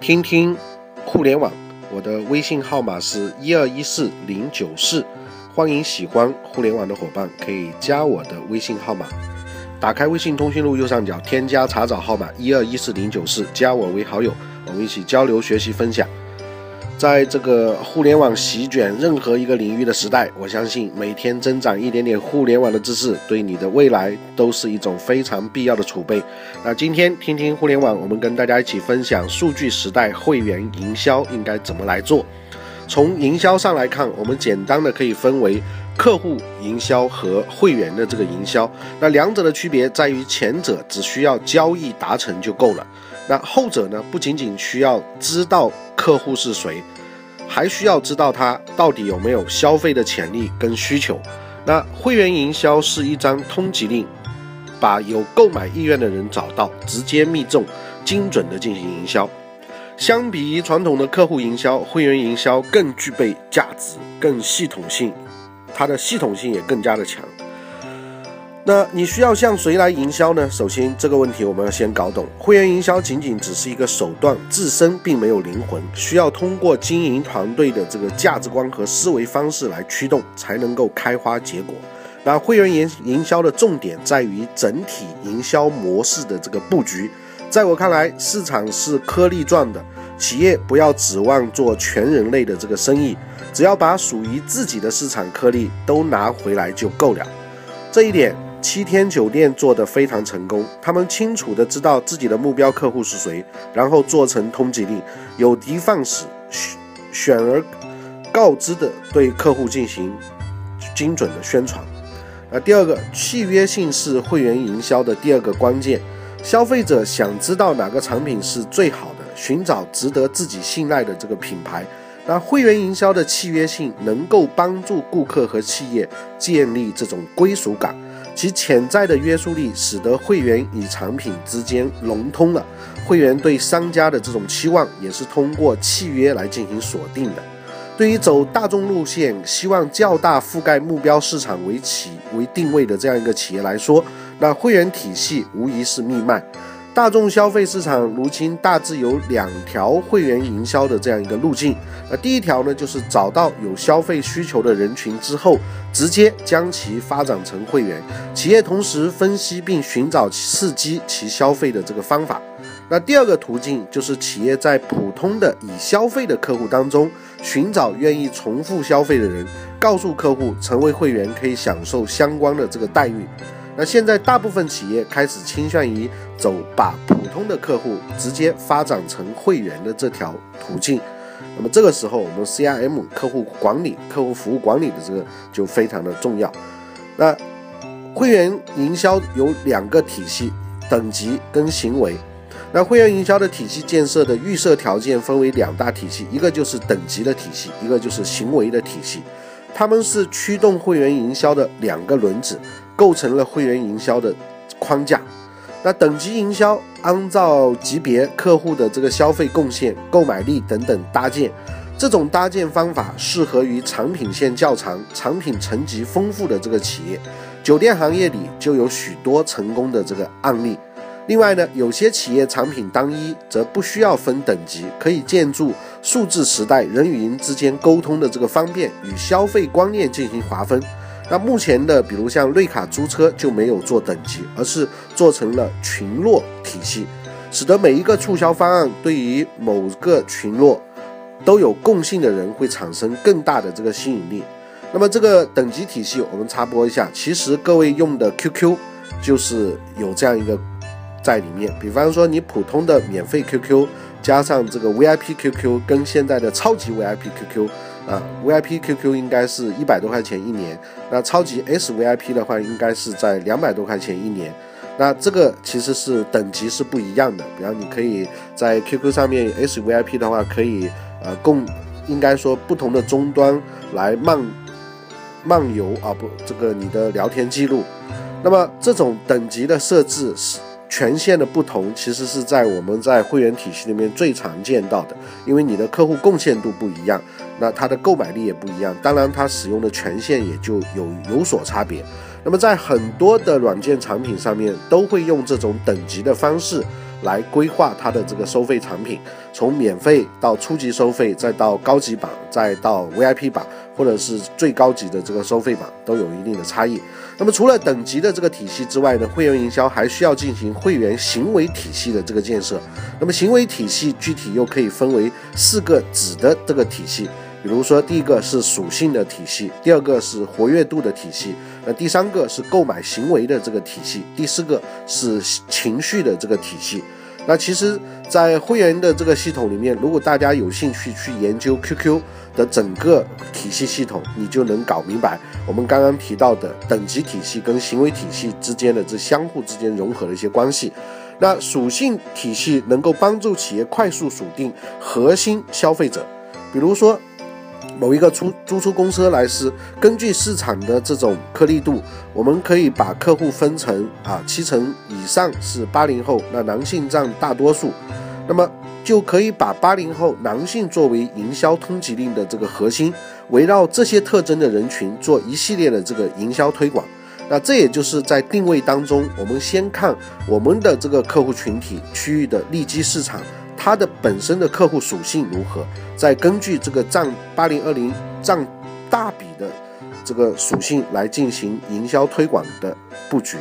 听听互联网，我的微信号码是一二一四零九四，欢迎喜欢互联网的伙伴可以加我的微信号码。打开微信通讯录右上角添加查找号码一二一四零九四，加我为好友，我们一起交流学习分享。在这个互联网席卷任何一个领域的时代，我相信每天增长一点点互联网的知识，对你的未来都是一种非常必要的储备。那今天听听互联网，我们跟大家一起分享数据时代会员营销应该怎么来做。从营销上来看，我们简单的可以分为客户营销和会员的这个营销。那两者的区别在于，前者只需要交易达成就够了，那后者呢，不仅仅需要知道。客户是谁，还需要知道他到底有没有消费的潜力跟需求。那会员营销是一张通缉令，把有购买意愿的人找到，直接密中，精准的进行营销。相比于传统的客户营销，会员营销更具备价值，更系统性，它的系统性也更加的强。那你需要向谁来营销呢？首先，这个问题我们要先搞懂，会员营销仅仅只是一个手段，自身并没有灵魂，需要通过经营团队的这个价值观和思维方式来驱动，才能够开花结果。那会员营营销的重点在于整体营销模式的这个布局。在我看来，市场是颗粒状的，企业不要指望做全人类的这个生意，只要把属于自己的市场颗粒都拿回来就够了。这一点。七天酒店做得非常成功，他们清楚的知道自己的目标客户是谁，然后做成通缉令，有的放矢，选而告之的对客户进行精准的宣传。那第二个，契约性是会员营销的第二个关键。消费者想知道哪个产品是最好的，寻找值得自己信赖的这个品牌。那会员营销的契约性能够帮助顾客和企业建立这种归属感。其潜在的约束力使得会员与产品之间融通了，会员对商家的这种期望也是通过契约来进行锁定的。对于走大众路线、希望较大覆盖目标市场为企为定位的这样一个企业来说，那会员体系无疑是命脉。大众消费市场如今大致有两条会员营销的这样一个路径。那第一条呢，就是找到有消费需求的人群之后，直接将其发展成会员。企业同时分析并寻找刺激其消费的这个方法。那第二个途径就是企业在普通的已消费的客户当中寻找愿意重复消费的人，告诉客户成为会员可以享受相关的这个待遇。那现在大部分企业开始倾向于走把普通的客户直接发展成会员的这条途径。那么这个时候，我们 CRM 客户管理、客户服务管理的这个就非常的重要。那会员营销有两个体系：等级跟行为。那会员营销的体系建设的预设条件分为两大体系，一个就是等级的体系，一个就是行为的体系。他们是驱动会员营销的两个轮子。构成了会员营销的框架。那等级营销按照级别客户的这个消费贡献、购买力等等搭建，这种搭建方法适合于产品线较长、产品层级丰富的这个企业。酒店行业里就有许多成功的这个案例。另外呢，有些企业产品单一，则不需要分等级，可以借助数字时代人与人之间沟通的这个方便与消费观念进行划分。那目前的，比如像瑞卡租车就没有做等级，而是做成了群落体系，使得每一个促销方案对于某个群落都有共性的人会产生更大的这个吸引力。那么这个等级体系，我们插播一下，其实各位用的 QQ 就是有这样一个在里面。比方说你普通的免费 QQ 加上这个 VIP QQ，跟现在的超级 VIP QQ。啊，VIP QQ 应该是一百多块钱一年，那超级 S VIP 的话，应该是在两百多块钱一年。那这个其实是等级是不一样的。比方你可以在 QQ 上面 S VIP 的话，可以呃供，应该说不同的终端来漫漫游啊，不，这个你的聊天记录。那么这种等级的设置是。权限的不同，其实是在我们在会员体系里面最常见到的，因为你的客户贡献度不一样，那他的购买力也不一样，当然他使用的权限也就有有所差别。那么在很多的软件产品上面，都会用这种等级的方式来规划它的这个收费产品，从免费到初级收费，再到高级版，再到 VIP 版，或者是最高级的这个收费版，都有一定的差异。那么除了等级的这个体系之外呢，会员营销还需要进行会员行为体系的这个建设。那么行为体系具体又可以分为四个子的这个体系。比如说，第一个是属性的体系，第二个是活跃度的体系，那第三个是购买行为的这个体系，第四个是情绪的这个体系。那其实，在会员的这个系统里面，如果大家有兴趣去研究 QQ 的整个体系系统，你就能搞明白我们刚刚提到的等级体系跟行为体系之间的这相互之间融合的一些关系。那属性体系能够帮助企业快速锁定核心消费者，比如说。某一个出租出公司来是，根据市场的这种颗粒度，我们可以把客户分成啊七成以上是八零后，那男性占大多数，那么就可以把八零后男性作为营销通缉令的这个核心，围绕这些特征的人群做一系列的这个营销推广。那这也就是在定位当中，我们先看我们的这个客户群体区域的利基市场。它的本身的客户属性如何？再根据这个占八零二零占大比的这个属性来进行营销推广的布局。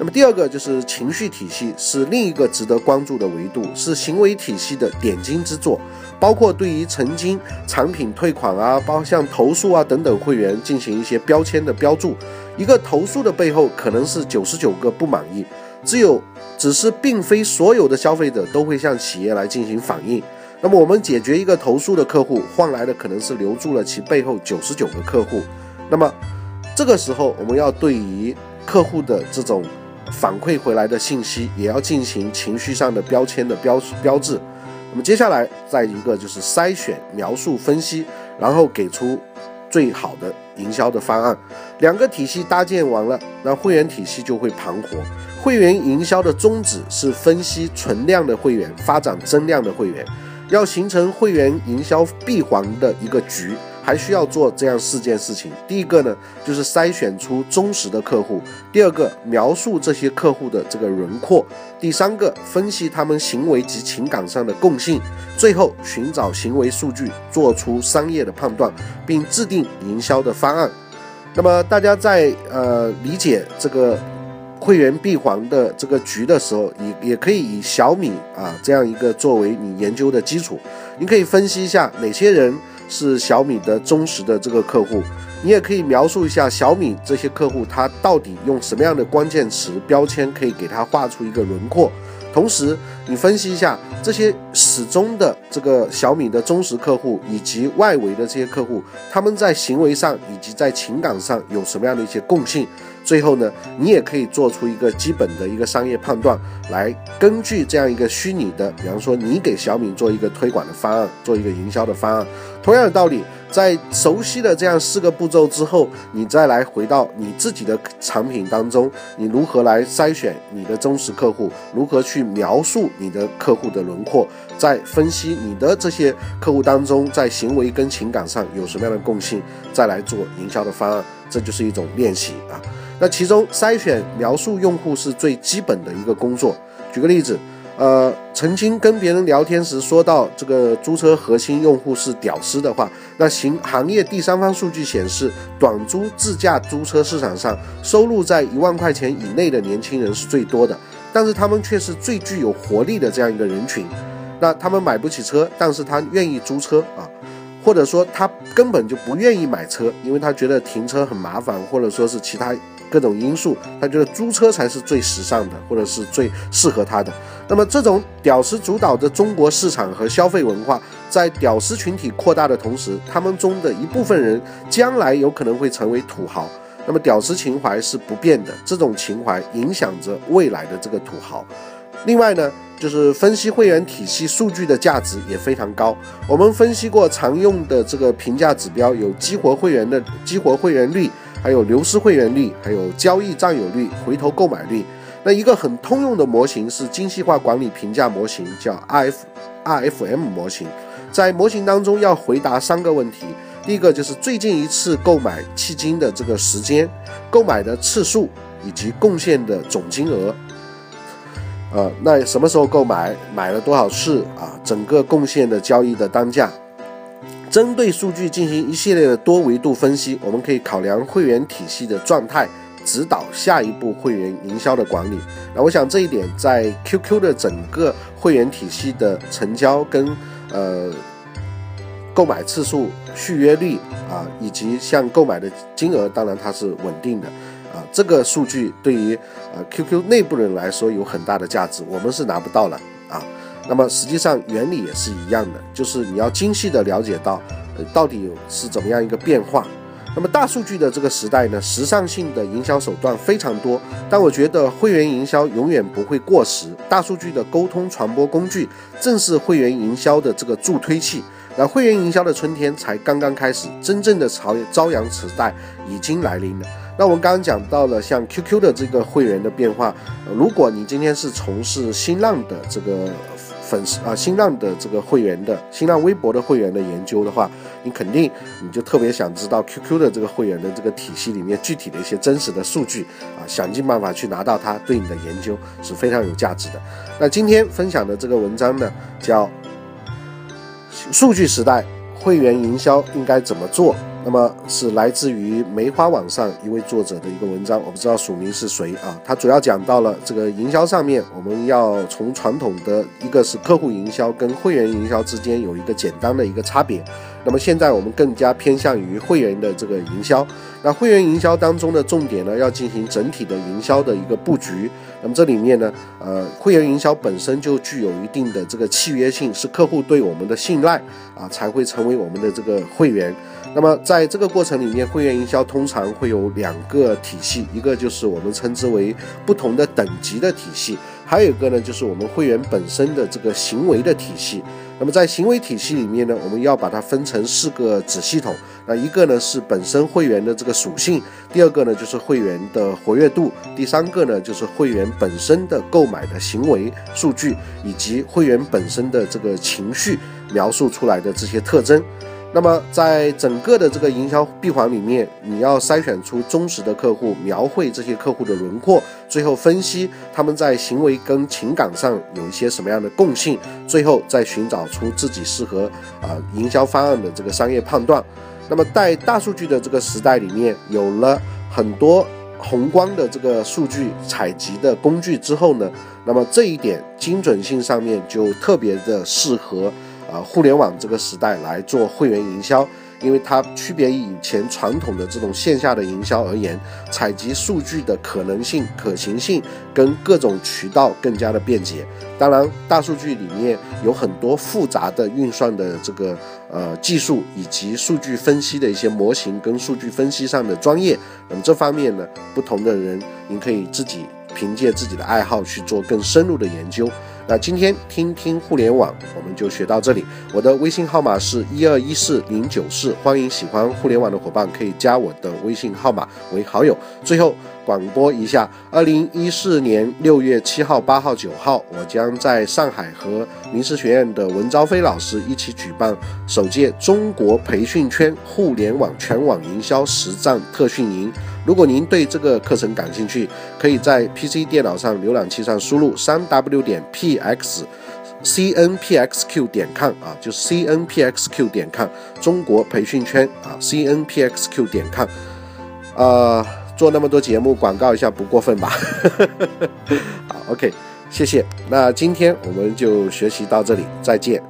那么第二个就是情绪体系，是另一个值得关注的维度，是行为体系的点睛之作。包括对于曾经产品退款啊，包括像投诉啊等等会员进行一些标签的标注。一个投诉的背后可能是九十九个不满意，只有。只是并非所有的消费者都会向企业来进行反映。那么我们解决一个投诉的客户，换来的可能是留住了其背后九十九个客户。那么这个时候，我们要对于客户的这种反馈回来的信息，也要进行情绪上的标签的标标志。那么接下来再一个就是筛选、描述、分析，然后给出最好的营销的方案。两个体系搭建完了，那会员体系就会盘活。会员营销的宗旨是分析存量的会员，发展增量的会员。要形成会员营销闭环的一个局，还需要做这样四件事情。第一个呢，就是筛选出忠实的客户；第二个，描述这些客户的这个轮廓；第三个，分析他们行为及情感上的共性；最后，寻找行为数据，做出商业的判断，并制定营销的方案。那么，大家在呃理解这个。会员闭环的这个局的时候，也也可以以小米啊这样一个作为你研究的基础，你可以分析一下哪些人是小米的忠实的这个客户，你也可以描述一下小米这些客户他到底用什么样的关键词标签可以给他画出一个轮廓。同时，你分析一下这些始终的这个小米的忠实客户，以及外围的这些客户，他们在行为上以及在情感上有什么样的一些共性？最后呢，你也可以做出一个基本的一个商业判断，来根据这样一个虚拟的，比方说你给小米做一个推广的方案，做一个营销的方案。同样的道理，在熟悉了这样四个步骤之后，你再来回到你自己的产品当中，你如何来筛选你的忠实客户，如何去描述你的客户的轮廓，再分析你的这些客户当中在行为跟情感上有什么样的共性，再来做营销的方案，这就是一种练习啊。那其中筛选描述用户是最基本的一个工作。举个例子。呃，曾经跟别人聊天时说到这个租车核心用户是屌丝的话，那行行业第三方数据显示，短租自驾租车市场上收入在一万块钱以内的年轻人是最多的，但是他们却是最具有活力的这样一个人群。那他们买不起车，但是他愿意租车啊，或者说他根本就不愿意买车，因为他觉得停车很麻烦，或者说是其他。各种因素，他觉得租车才是最时尚的，或者是最适合他的。那么，这种屌丝主导的中国市场和消费文化，在屌丝群体扩大的同时，他们中的一部分人将来有可能会成为土豪。那么，屌丝情怀是不变的，这种情怀影响着未来的这个土豪。另外呢，就是分析会员体系数据的价值也非常高。我们分析过常用的这个评价指标，有激活会员的激活会员率。还有流失会员率，还有交易占有率、回头购买率。那一个很通用的模型是精细化管理评价模型，叫 R F R F M 模型。在模型当中要回答三个问题：第一个就是最近一次购买迄今的这个时间、购买的次数以及贡献的总金额。呃，那什么时候购买，买了多少次啊，整个贡献的交易的单价，针对数据进行一系列的多维度分析，我们可以考量会员体系的状态，指导下一步会员营销的管理。那我想这一点在 QQ 的整个会员体系的成交跟呃购买次数、续约率啊，以及像购买的金额，当然它是稳定的。啊，这个数据对于呃 QQ 内部人来说有很大的价值，我们是拿不到了啊。那么实际上原理也是一样的，就是你要精细的了解到，呃，到底是怎么样一个变化。那么大数据的这个时代呢，时尚性的营销手段非常多，但我觉得会员营销永远不会过时。大数据的沟通传播工具正是会员营销的这个助推器。那会员营销的春天才刚刚开始，真正的朝朝阳时代已经来临了。那我们刚刚讲到了像 QQ 的这个会员的变化，如果你今天是从事新浪的这个粉丝啊，新浪的这个会员的新浪微博的会员的研究的话，你肯定你就特别想知道 QQ 的这个会员的这个体系里面具体的一些真实的数据啊，想尽办法去拿到它，对你的研究是非常有价值的。那今天分享的这个文章呢，叫《数据时代会员营销应该怎么做》。那么是来自于梅花网上一位作者的一个文章，我不知道署名是谁啊？他主要讲到了这个营销上面，我们要从传统的一个是客户营销跟会员营销之间有一个简单的一个差别。那么现在我们更加偏向于会员的这个营销。那会员营销当中的重点呢，要进行整体的营销的一个布局。那么这里面呢，呃，会员营销本身就具有一定的这个契约性，是客户对我们的信赖啊，才会成为我们的这个会员。那么在这个过程里面，会员营销通常会有两个体系，一个就是我们称之为不同的等级的体系。还有一个呢，就是我们会员本身的这个行为的体系。那么在行为体系里面呢，我们要把它分成四个子系统。那一个呢是本身会员的这个属性，第二个呢就是会员的活跃度，第三个呢就是会员本身的购买的行为数据，以及会员本身的这个情绪描述出来的这些特征。那么，在整个的这个营销闭环里面，你要筛选出忠实的客户，描绘这些客户的轮廓，最后分析他们在行为跟情感上有一些什么样的共性，最后再寻找出自己适合啊营销方案的这个商业判断。那么，在大数据的这个时代里面，有了很多宏观的这个数据采集的工具之后呢，那么这一点精准性上面就特别的适合。啊，互联网这个时代来做会员营销，因为它区别于以前传统的这种线下的营销而言，采集数据的可能性、可行性跟各种渠道更加的便捷。当然，大数据里面有很多复杂的运算的这个呃技术，以及数据分析的一些模型跟数据分析上的专业。那么这方面呢，不同的人您可以自己凭借自己的爱好去做更深入的研究。那今天听听互联网，我们就学到这里。我的微信号码是一二一四零九四，欢迎喜欢互联网的伙伴可以加我的微信号码为好友。最后广播一下，二零一四年六月七号、八号、九号，我将在上海和名师学院的文昭飞老师一起举办首届中国培训圈互联网全网营销实战特训营。如果您对这个课程感兴趣，可以在 PC 电脑上浏览器上输入三 w 点 px cnpxq 点 com 啊，就是 cnpxq 点 com 中国培训圈啊，cnpxq 点 com 啊，做那么多节目广告一下不过分吧？好，OK，谢谢。那今天我们就学习到这里，再见。